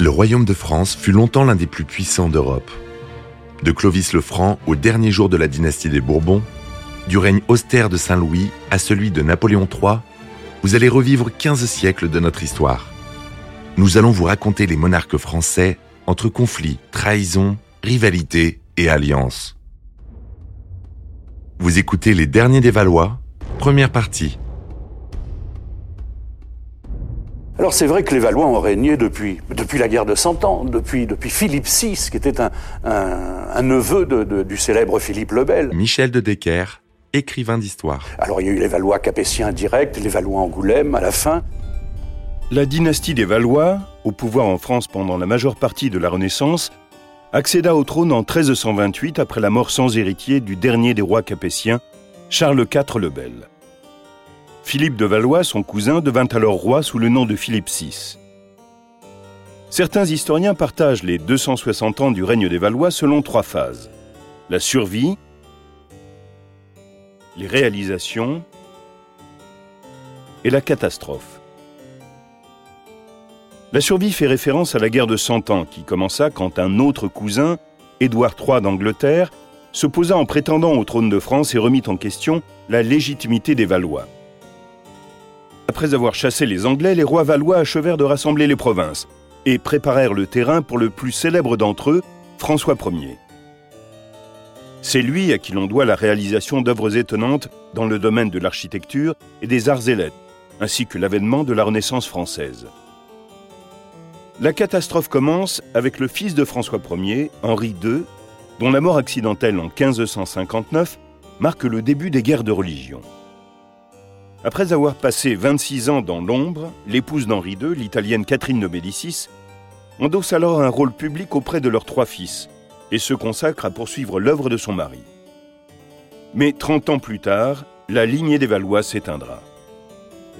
Le royaume de France fut longtemps l'un des plus puissants d'Europe. De Clovis le Franc au dernier jour de la dynastie des Bourbons, du règne austère de Saint-Louis à celui de Napoléon III, vous allez revivre 15 siècles de notre histoire. Nous allons vous raconter les monarques français entre conflits, trahisons, rivalités et alliances. Vous écoutez Les Derniers des Valois, première partie. Alors c'est vrai que les Valois ont régné depuis, depuis la guerre de Cent Ans, depuis, depuis Philippe VI, qui était un, un, neveu de, du célèbre Philippe le Bel. Michel de Decker, écrivain d'histoire. Alors il y a eu les Valois capétiens directs, les Valois Angoulême à la fin. La dynastie des Valois, au pouvoir en France pendant la majeure partie de la Renaissance, accéda au trône en 1328 après la mort sans héritier du dernier des rois capétiens, Charles IV le Bel. Philippe de Valois, son cousin, devint alors roi sous le nom de Philippe VI. Certains historiens partagent les 260 ans du règne des Valois selon trois phases. La survie, les réalisations et la catastrophe. La survie fait référence à la guerre de Cent Ans qui commença quand un autre cousin, Édouard III d'Angleterre, se posa en prétendant au trône de France et remit en question la légitimité des Valois. Après avoir chassé les Anglais, les rois valois achevèrent de rassembler les provinces et préparèrent le terrain pour le plus célèbre d'entre eux, François Ier. C'est lui à qui l'on doit la réalisation d'œuvres étonnantes dans le domaine de l'architecture et des arts et lettres, ainsi que l'avènement de la Renaissance française. La catastrophe commence avec le fils de François Ier, Henri II, dont la mort accidentelle en 1559 marque le début des guerres de religion. Après avoir passé 26 ans dans l'ombre, l'épouse d'Henri II, l'italienne Catherine de Médicis, endosse alors un rôle public auprès de leurs trois fils et se consacre à poursuivre l'œuvre de son mari. Mais 30 ans plus tard, la lignée des Valois s'éteindra.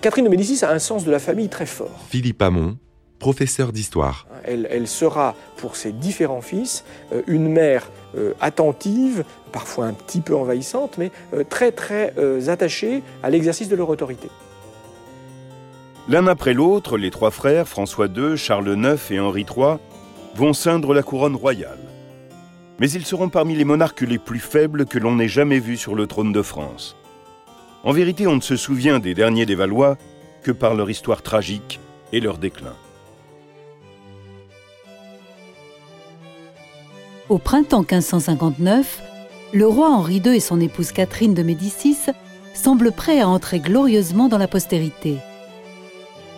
Catherine de Médicis a un sens de la famille très fort. Philippe Hamon, professeur d'histoire. Elle, sera pour ses différents fils euh, une mère euh, attentive, parfois un petit peu envahissante, mais euh, très très attachée à l'exercice de leur autorité. L'un après l'autre, les trois frères, François II, Charles IX et Henri III, vont ceindre la couronne royale. Mais ils seront parmi les monarques les plus faibles que l'on ait jamais vus sur le trône de France. En vérité, on ne se souvient des derniers des Valois que par leur histoire tragique et leur déclin. Au printemps 1559, le roi Henri II et son épouse Catherine de Médicis semblent prêts à entrer glorieusement dans la postérité.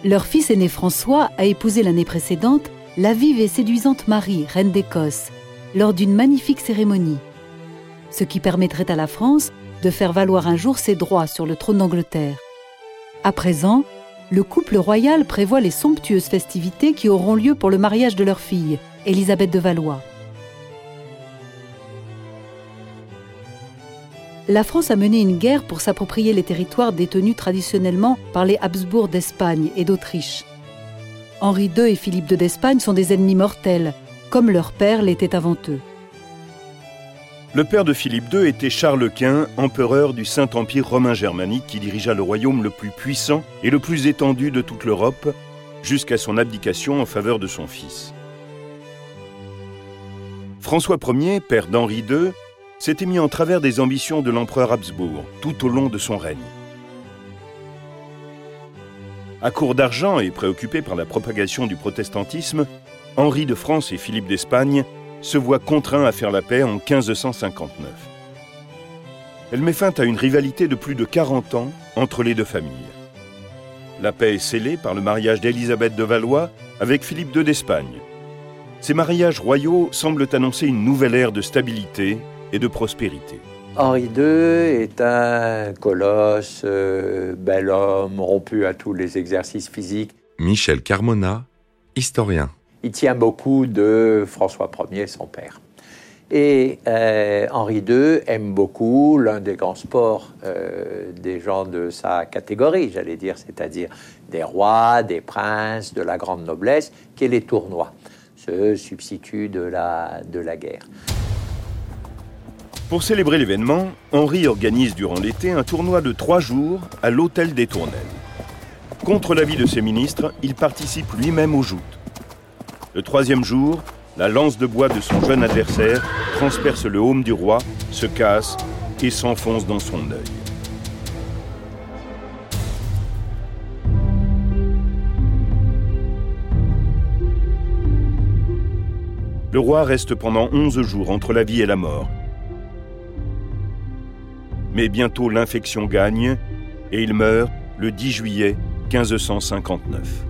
Leur fils aîné François a épousé l'année précédente la vive et séduisante Marie, reine d'Écosse, lors d'une magnifique cérémonie, ce qui permettrait à la France de faire valoir un jour ses droits sur le trône d'Angleterre. À présent, le couple royal prévoit les somptueuses festivités qui auront lieu pour le mariage de leur fille, Élisabeth de Valois. La France a mené une guerre pour s'approprier les territoires détenus traditionnellement par les Habsbourg d'Espagne et d'Autriche. Henri II et Philippe II d'Espagne sont des ennemis mortels, comme leur père l'était avant eux. Le père de Philippe II était Charles Quint, empereur du Saint-Empire romain germanique qui dirigea le royaume le plus puissant et le plus étendu de toute l'Europe, jusqu'à son abdication en faveur de son fils. François Ier, père d'Henri II, s'était mis en travers des ambitions de l'empereur Habsbourg tout au long de son règne. À court d'argent et préoccupé par la propagation du protestantisme, Henri de France et Philippe d'Espagne se voient contraints à faire la paix en 1559. Elle met fin à une rivalité de plus de 40 ans entre les deux familles. La paix est scellée par le mariage d'Élisabeth de Valois avec Philippe II d'Espagne. Ces mariages royaux semblent annoncer une nouvelle ère de stabilité et de prospérité. Henri II est un colosse, euh, bel homme, rompu à tous les exercices physiques. Michel Carmona, historien. Il tient beaucoup de François Ier, son père. Et euh, Henri II aime beaucoup l'un des grands sports euh, des gens de sa catégorie, j'allais dire, c'est-à-dire des rois, des princes, de la grande noblesse, qui est les tournois, ce substitut de la, de la guerre. Pour célébrer l'événement, Henri organise durant l'été un tournoi de trois jours à l'Hôtel des Tournelles. Contre l'avis de ses ministres, il participe lui-même aux joutes. Le troisième jour, la lance de bois de son jeune adversaire transperce le haume du roi, se casse et s'enfonce dans son œil. Le roi reste pendant onze jours entre la vie et la mort. Mais bientôt l'infection gagne et il meurt le 10 juillet 1559.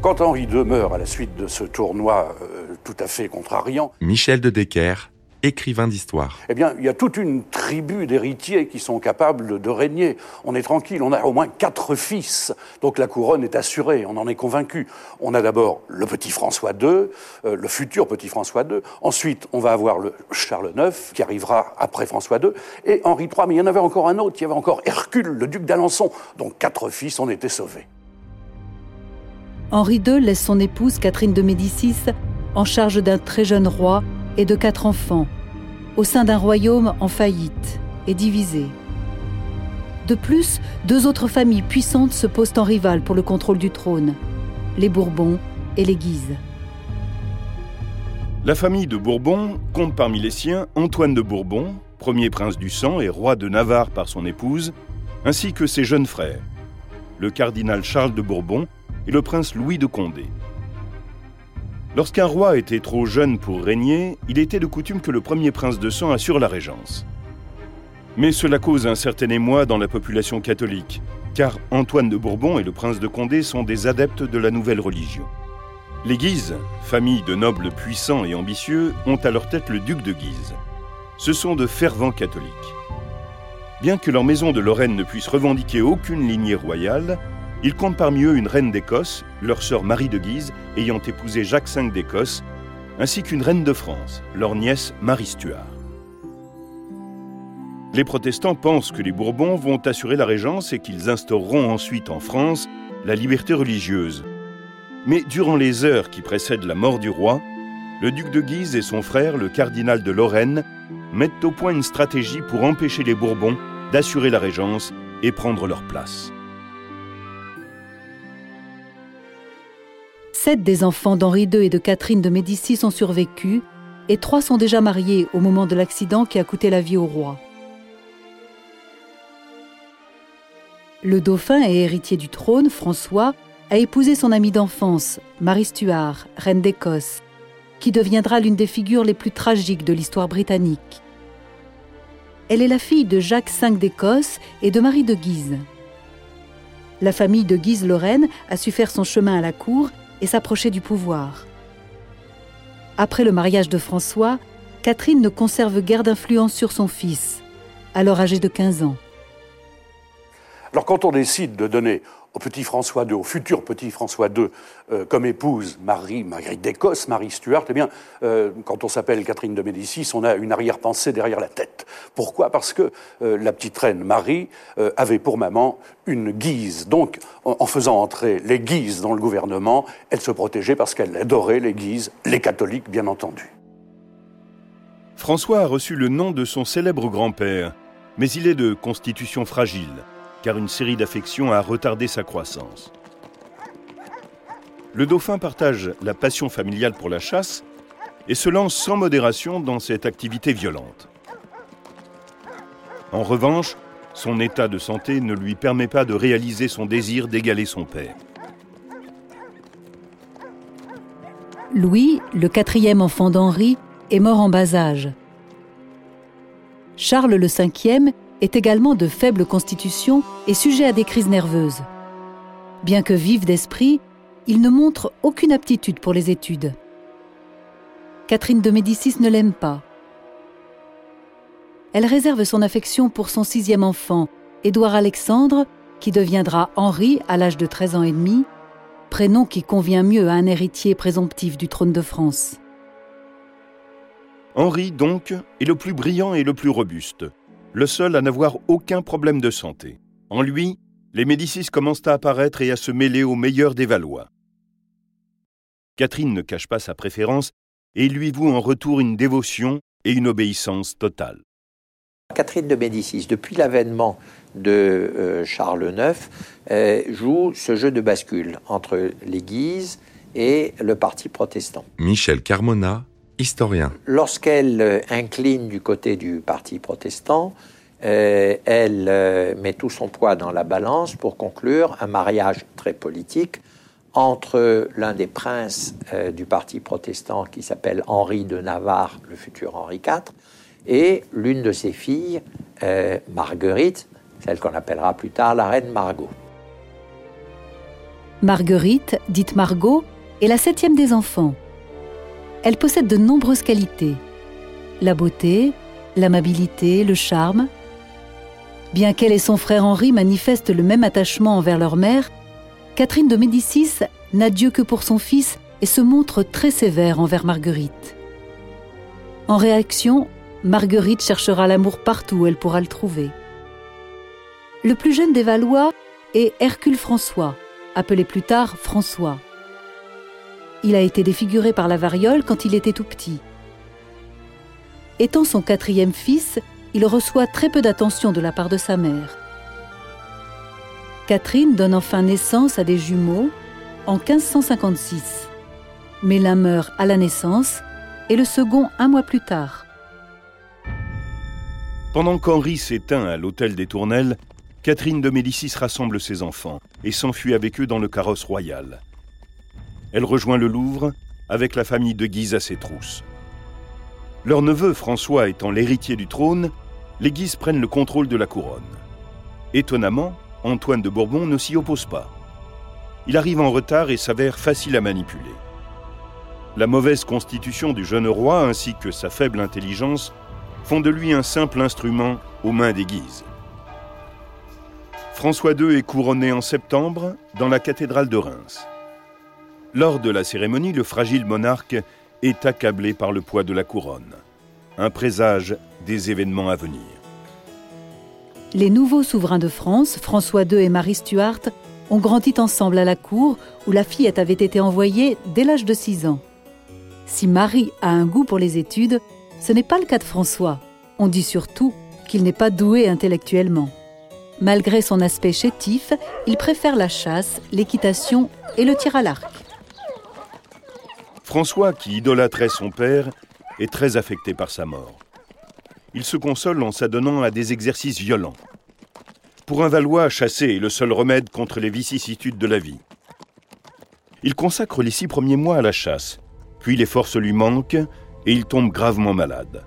Quand Henri II meurt à la suite de ce tournoi euh, tout à fait contrariant, Michel de Decker, écrivain d'histoire. eh bien, il y a toute une tribu d'héritiers qui sont capables de régner. On est tranquille, on a au moins quatre fils, donc la couronne est assurée, on en est convaincu. On a d'abord le petit François II, euh, le futur petit François II. Ensuite, on va avoir le Charles IX, qui arrivera après François II, et Henri III. Mais il y en avait encore un autre, il y avait encore Hercule, le duc d'Alençon. Donc quatre fils, on était sauvés. Henri II laisse son épouse Catherine de Médicis en charge d'un très jeune roi et de quatre enfants, au sein d'un royaume en faillite et divisé. De plus, deux autres familles puissantes se posent en rivales pour le contrôle du trône, les Bourbons et les Guises. La famille de Bourbon compte parmi les siens Antoine de Bourbon, premier prince du sang et roi de Navarre par son épouse, ainsi que ses jeunes frères, le cardinal Charles de Bourbon et le prince Louis de Condé. Lorsqu'un roi était trop jeune pour régner, il était de coutume que le premier prince de sang assure la régence. Mais cela cause un certain émoi dans la population catholique, car Antoine de Bourbon et le prince de Condé sont des adeptes de la nouvelle religion. Les Guises, famille de nobles puissants et ambitieux, ont à leur tête le duc de Guise. Ce sont de fervents catholiques. Bien que leur maison de Lorraine ne puisse revendiquer aucune lignée royale, ils comptent parmi eux une reine d'Écosse, leur sœur Marie de Guise, ayant épousé Jacques V d'Écosse, ainsi qu'une reine de France, leur nièce Marie Stuart. Les protestants pensent que les Bourbons vont assurer la régence et qu'ils instaureront ensuite en France la liberté religieuse. Mais durant les heures qui précèdent la mort du roi, le duc de Guise et son frère, le cardinal de Lorraine, mettent au point une stratégie pour empêcher les Bourbons d'assurer la régence et prendre leur place. Sept des enfants d'Henri II et de Catherine de Médicis ont survécu, et trois sont déjà mariés au moment de l'accident qui a coûté la vie au roi. Le dauphin et héritier du trône, François, a épousé son amie d'enfance, Marie Stuart, reine d'Écosse, qui deviendra l'une des figures les plus tragiques de l'histoire britannique. Elle est la fille de Jacques V d'Écosse et de Marie de Guise. La famille de Guise-Lorraine a su faire son chemin à la cour et s'approcher du pouvoir. Après le mariage de François, Catherine ne conserve guère d'influence sur son fils, alors âgé de 15 ans. Alors quand on décide de donner au petit François II, au futur petit François II, euh, comme épouse Marie, Marguerite d'Écosse, Marie Stuart, eh bien, euh, quand on s'appelle Catherine de Médicis, on a une arrière-pensée derrière la tête. Pourquoi? Parce que euh, la petite reine Marie avait pour maman une Guise. Donc, en faisant entrer les Guises dans le gouvernement, elle se protégeait parce qu'elle adorait les Guises, les catholiques, bien entendu. François a reçu le nom de son célèbre grand-père, mais il est de constitution fragile, car une série d'affections a retardé sa croissance. Le dauphin partage la passion familiale pour la chasse et se lance sans modération dans cette activité violente. En revanche, son état de santé ne lui permet pas de réaliser son désir d'égaler son père. Louis, le quatrième enfant d'Henri, est mort en bas âge. Charles le cinquième est également de faible constitution et sujet à des crises nerveuses. Bien que vif d'esprit, il ne montre aucune aptitude pour les études. Catherine de Médicis ne l'aime pas. Elle réserve son affection pour son sixième enfant, Édouard Alexandre, qui deviendra Henri à l'âge de 13 ans et demi, prénom qui convient mieux à un héritier présomptif du trône de France. Henri, donc, est le plus brillant et le plus robuste, le seul à n'avoir aucun problème de santé. En lui, les Médicis commencent à apparaître et à se mêler aux meilleurs des Valois. Catherine ne cache pas sa préférence et lui voue en retour une dévotion et une obéissance totale. Catherine de Médicis, depuis l'avènement de euh, Charles IX, euh, joue ce jeu de bascule entre les Guises et le parti protestant. Michel Carmona, historien. Lorsqu'elle euh, incline du côté du parti protestant, euh, elle euh, met tout son poids dans la balance pour conclure un mariage très politique entre l'un des princes du parti protestant qui s'appelle Henri de Navarre, le futur Henri IV, et l'une de ses filles, Marguerite, celle qu'on appellera plus tard la reine Margot. Marguerite, dite Margot, est la septième des enfants. Elle possède de nombreuses qualités. La beauté, l'amabilité, le charme. Bien qu'elle et son frère Henri manifestent le même attachement envers leur mère, Catherine de Médicis n'a Dieu que pour son fils et se montre très sévère envers Marguerite. En réaction, Marguerite cherchera l'amour partout où elle pourra le trouver. Le plus jeune des Valois est Hercule François, appelé plus tard François. Il a été défiguré par la variole quand il était tout petit. Étant son quatrième fils, il reçoit très peu d'attention de la part de sa mère. Catherine donne enfin naissance à des jumeaux en 1556. Mais l'un meurt à la naissance et le second un mois plus tard. Pendant qu'Henri s'éteint à l'hôtel des Tournelles, Catherine de Médicis rassemble ses enfants et s'enfuit avec eux dans le carrosse royal. Elle rejoint le Louvre avec la famille de Guise à ses trousses. Leur neveu François étant l'héritier du trône, les Guises prennent le contrôle de la couronne. Étonnamment, Antoine de Bourbon ne s'y oppose pas. Il arrive en retard et s'avère facile à manipuler. La mauvaise constitution du jeune roi ainsi que sa faible intelligence font de lui un simple instrument aux mains des Guises. François II est couronné en septembre dans la cathédrale de Reims. Lors de la cérémonie, le fragile monarque est accablé par le poids de la couronne, un présage des événements à venir. Les nouveaux souverains de France, François II et Marie Stuart, ont grandi ensemble à la cour où la fillette avait été envoyée dès l'âge de 6 ans. Si Marie a un goût pour les études, ce n'est pas le cas de François. On dit surtout qu'il n'est pas doué intellectuellement. Malgré son aspect chétif, il préfère la chasse, l'équitation et le tir à l'arc. François, qui idolâtrait son père, est très affecté par sa mort. Il se console en s'adonnant à des exercices violents. Pour un Valois, chasser est le seul remède contre les vicissitudes de la vie. Il consacre les six premiers mois à la chasse, puis les forces lui manquent et il tombe gravement malade.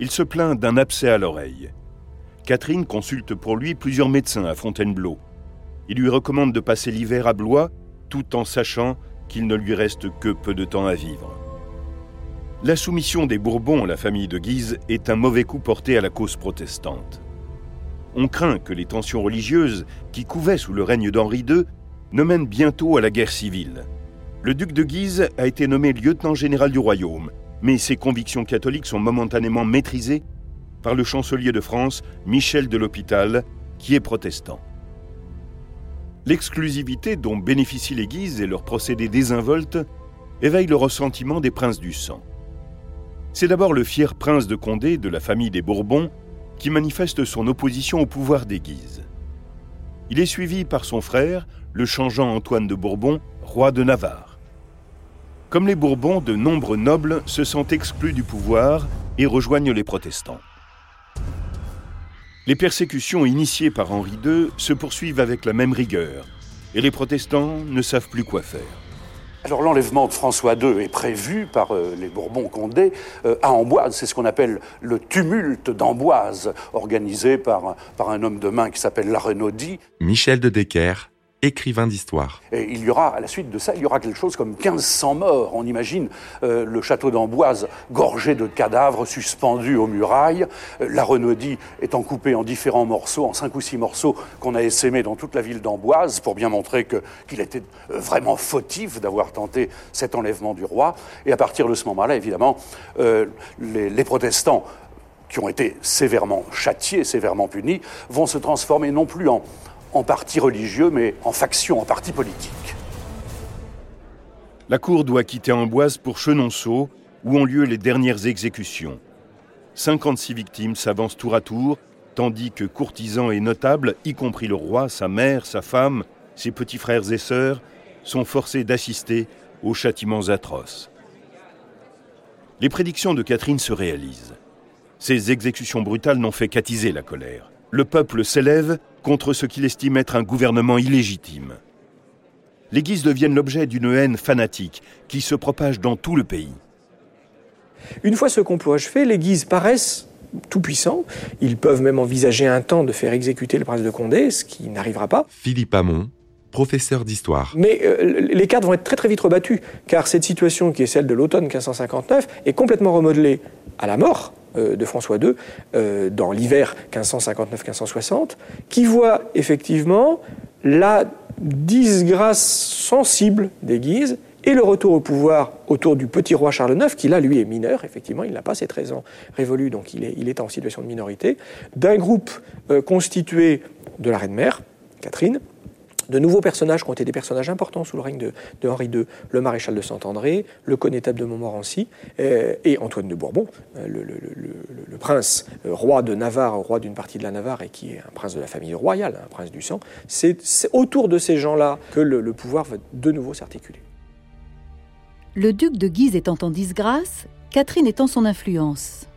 Il se plaint d'un abcès à l'oreille. Catherine consulte pour lui plusieurs médecins à Fontainebleau. Il lui recommande de passer l'hiver à Blois, tout en sachant qu'il ne lui reste que peu de temps à vivre. La soumission des Bourbons à la famille de Guise est un mauvais coup porté à la cause protestante. On craint que les tensions religieuses qui couvaient sous le règne d'Henri II ne mènent bientôt à la guerre civile. Le duc de Guise a été nommé lieutenant général du royaume, mais ses convictions catholiques sont momentanément maîtrisées par le chancelier de France, Michel de l'Hôpital, qui est protestant. L'exclusivité dont bénéficient les Guises et leurs procédés désinvoltes éveille le ressentiment des princes du sang. C'est d'abord le fier prince de Condé de la famille des Bourbons qui manifeste son opposition au pouvoir des Guises. Il est suivi par son frère, le changeant Antoine de Bourbon, roi de Navarre. Comme les Bourbons, de nombreux nobles se sentent exclus du pouvoir et rejoignent les protestants. Les persécutions initiées par Henri II se poursuivent avec la même rigueur, et les protestants ne savent plus quoi faire. Alors l'enlèvement de François II est prévu par euh, les Bourbons-Condé euh, à Amboise. C'est ce qu'on appelle le tumulte d'Amboise, organisé par, par un homme de main qui s'appelle La Renaudie. Michel de Decker, écrivain d'histoire. Et il y aura, à la suite de ça, il y aura quelque chose comme 1500 morts. On imagine euh, le château d'Amboise gorgé de cadavres suspendus aux murailles, euh, la Renaudie étant coupée en différents morceaux, en cinq ou six morceaux qu'on a essaimés dans toute la ville d'Amboise pour bien montrer qu'il était euh, vraiment fautif d'avoir tenté cet enlèvement du roi. Et à partir de ce moment-là, évidemment, les, les protestants qui ont été sévèrement châtiés, sévèrement punis, vont se transformer non plus en, en parti religieux, mais en faction, en parti politique. La cour doit quitter Amboise pour Chenonceau, où ont lieu les dernières exécutions. 56 victimes s'avancent tour à tour, tandis que courtisans et notables, y compris le roi, sa mère, sa femme, ses petits frères et sœurs, sont forcés d'assister aux châtiments atroces. Les prédictions de Catherine se réalisent. Ces exécutions brutales n'ont fait qu'attiser la colère. Le peuple s'élève contre ce qu'il estime être un gouvernement illégitime. Les Guises deviennent l'objet d'une haine fanatique qui se propage dans tout le pays. Une fois ce complot achevé, les Guises paraissent tout puissants. Ils peuvent même envisager un temps de faire exécuter le prince de Condé, ce qui n'arrivera pas. Philippe Hamon, professeur d'histoire. Mais euh, les cartes vont être très très vite rebattues, car cette situation qui est celle de l'automne 1559 est complètement remodelée à la mort de François II euh, dans l'hiver 1559-1560, qui voit effectivement la disgrâce sensible des Guises et le retour au pouvoir autour du petit roi Charles IX, qui là, lui, est mineur, effectivement, il n'a pas ses 13 ans révolus, donc il est, il est en situation de minorité, d'un groupe euh, constitué de la reine-mère, Catherine, de nouveaux personnages qui ont été des personnages importants sous le règne de, Henri II, le maréchal de Saint-André, le connétable de Montmorency euh, et Antoine de Bourbon, euh, le, prince roi de Navarre, roi d'une partie de la Navarre et qui est un prince de la famille royale, un prince du sang. C'est autour de ces gens-là que le pouvoir va de nouveau s'articuler. Le duc de Guise étant en disgrâce, Catherine étant son influence.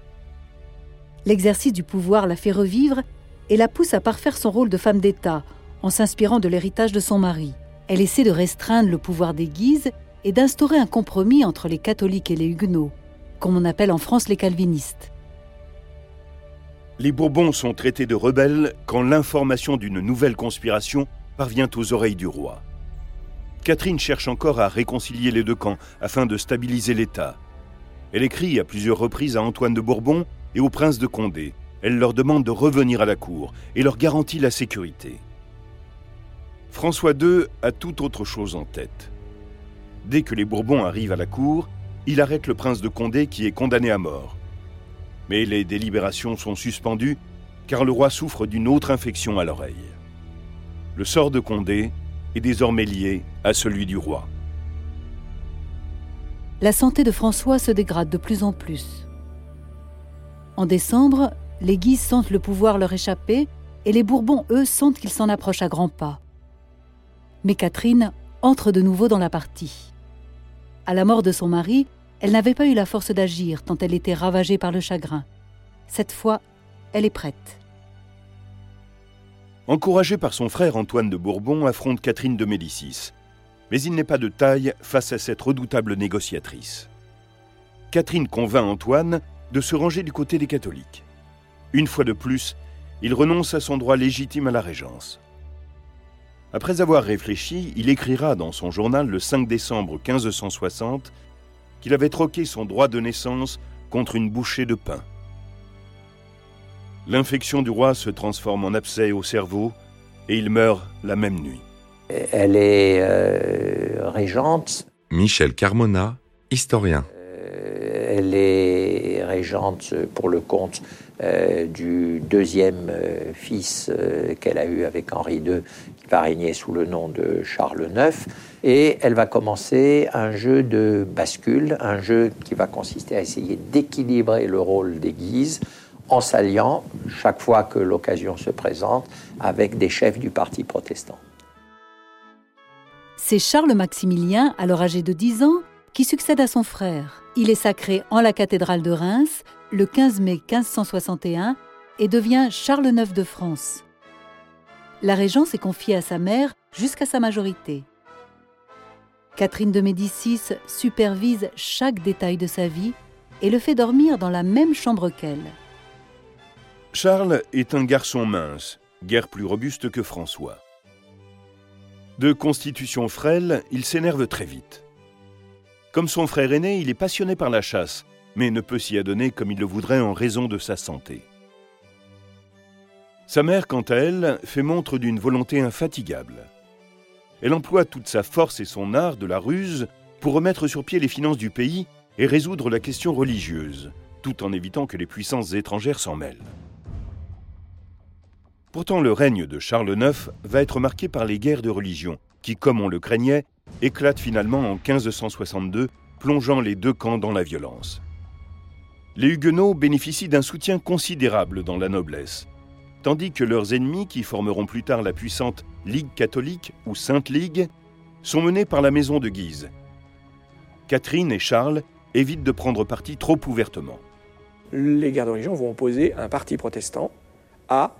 L'exercice du pouvoir la fait revivre et la pousse à parfaire son rôle de femme d'État en s'inspirant de l'héritage de son mari. Elle essaie de restreindre le pouvoir des Guises et d'instaurer un compromis entre les catholiques et les huguenots, comme on appelle en France les calvinistes. Les Bourbons sont traités de rebelles quand l'information d'une nouvelle conspiration parvient aux oreilles du roi. Catherine cherche encore à réconcilier les deux camps afin de stabiliser l'État. Elle écrit à plusieurs reprises à Antoine de Bourbon et au prince de Condé. Elle leur demande de revenir à la cour et leur garantit la sécurité. François II a tout autre chose en tête. Dès que les Bourbons arrivent à la cour, il arrête le prince de Condé qui est condamné à mort. Mais les délibérations sont suspendues car le roi souffre d'une autre infection à l'oreille. Le sort de Condé est désormais lié à celui du roi. La santé de François se dégrade de plus en plus. En décembre, les Guises sentent le pouvoir leur échapper et les Bourbons, eux, sentent qu'ils s'en approchent à grands pas. Mais Catherine entre de nouveau dans la partie. À la mort de son mari, elle n'avait pas eu la force d'agir tant elle était ravagée par le chagrin. Cette fois, elle est prête. Encouragé par son frère Antoine de Bourbon, affronte Catherine de Médicis. Mais il n'est pas de taille face à cette redoutable négociatrice. Catherine convainc Antoine de se ranger du côté des catholiques. Une fois de plus, il renonce à son droit légitime à la régence. Après avoir réfléchi, il écrira dans son journal le 5 décembre 1560 qu'il avait troqué son droit de naissance contre une bouchée de pain. L'infection du roi se transforme en abcès au cerveau et il meurt la même nuit. Elle est euh, régente. Michel Carmona, historien. Euh, elle est régente pour le compte euh, du deuxième fils qu'elle a eu avec Henri II, qui va régner sous le nom de Charles IX. Et elle va commencer un jeu de bascule, un jeu qui va consister à essayer d'équilibrer le rôle des Guises en s'alliant, chaque fois que l'occasion se présente, avec des chefs du parti protestant. C'est Charles Maximilien, alors âgé de 10 ans, qui succède à son frère. Il est sacré en la cathédrale de Reims le 15 mai 1561 et devient Charles IX de France. La régence est confiée à sa mère jusqu'à sa majorité. Catherine de Médicis supervise chaque détail de sa vie et le fait dormir dans la même chambre qu'elle. Charles est un garçon mince, guère plus robuste que François. De constitution frêle, il s'énerve très vite. Comme son frère aîné, il est passionné par la chasse, mais ne peut s'y adonner comme il le voudrait en raison de sa santé. Sa mère, quant à elle, fait montre d'une volonté infatigable. Elle emploie toute sa force et son art de la ruse pour remettre sur pied les finances du pays et résoudre la question religieuse, tout en évitant que les puissances étrangères s'en mêlent. Pourtant, le règne de Charles IX va être marqué par les guerres de religion, qui, comme on le craignait, éclatent finalement en 1562, plongeant les deux camps dans la violence. Les Huguenots bénéficient d'un soutien considérable dans la noblesse, tandis que leurs ennemis, qui formeront plus tard la puissante Ligue catholique ou Sainte Ligue, sont menés par la maison de Guise. Catherine et Charles évitent de prendre parti trop ouvertement. Les guerres de religion vont opposer un parti protestant à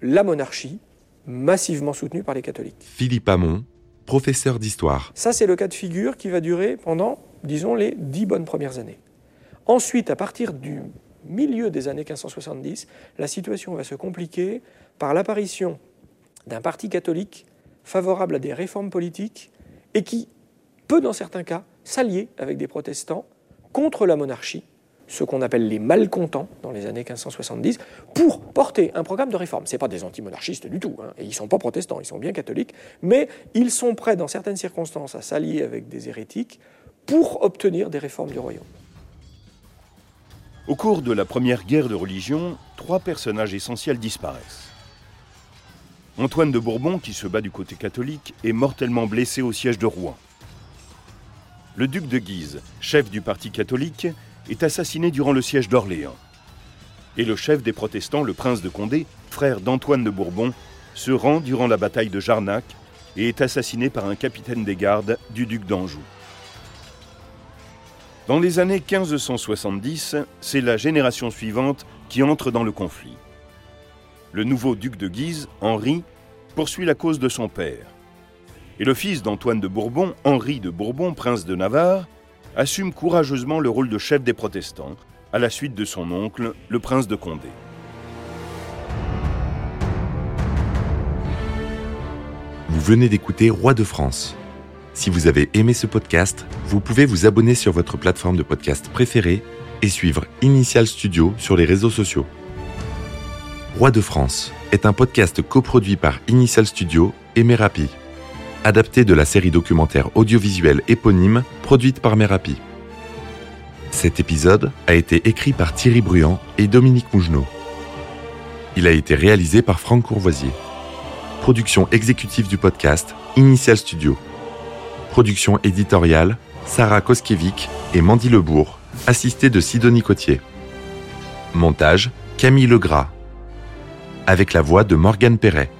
la monarchie, massivement soutenue par les catholiques. Philippe Hamon, professeur d'histoire. Ça, c'est le cas de figure qui va durer pendant, disons, les dix bonnes premières années. Ensuite, à partir du milieu des années 1570, la situation va se compliquer par l'apparition d'un parti catholique favorable à des réformes politiques et qui peut, dans certains cas, s'allier avec des protestants contre la monarchie, ce qu'on appelle les malcontents dans les années 1570, pour porter un programme de réforme. Ce pas des antimonarchistes du tout, hein, ils ne sont pas protestants, ils sont bien catholiques, mais ils sont prêts, dans certaines circonstances, à s'allier avec des hérétiques pour obtenir des réformes du royaume. Au cours de la première guerre de religion, trois personnages essentiels disparaissent. Antoine de Bourbon, qui se bat du côté catholique, est mortellement blessé au siège de Rouen. Le duc de Guise, chef du parti catholique, est assassiné durant le siège d'Orléans. Et le chef des protestants, le prince de Condé, frère d'Antoine de Bourbon, se rend durant la bataille de Jarnac et est assassiné par un capitaine des gardes du duc d'Anjou. Dans les années 1570, c'est la génération suivante qui entre dans le conflit. Le nouveau duc de Guise, Henri, poursuit la cause de son père. Et le fils d'Antoine de Bourbon, Henri de Bourbon, prince de Navarre, assume courageusement le rôle de chef des protestants, à la suite de son oncle, le prince de Condé. Vous venez d'écouter Roi de France. Si vous avez aimé ce podcast, vous pouvez vous abonner sur votre plateforme de podcast préférée et suivre Initial Studio sur les réseaux sociaux. Roi de France est un podcast coproduit par Initial Studio et Merapi, adapté de la série documentaire audiovisuelle éponyme produite par Merapi. Cet épisode a été écrit par Thierry Bruand et Dominique Mougenot. Il a été réalisé par Franck Courvoisier. Production exécutive du podcast Initial Studio. Production éditoriale, Sarah Koskiewicz et Mandy Lebourg, assistée de Sidonie Cotier. Montage, Camille Legras. Avec la voix de Morgane Perret.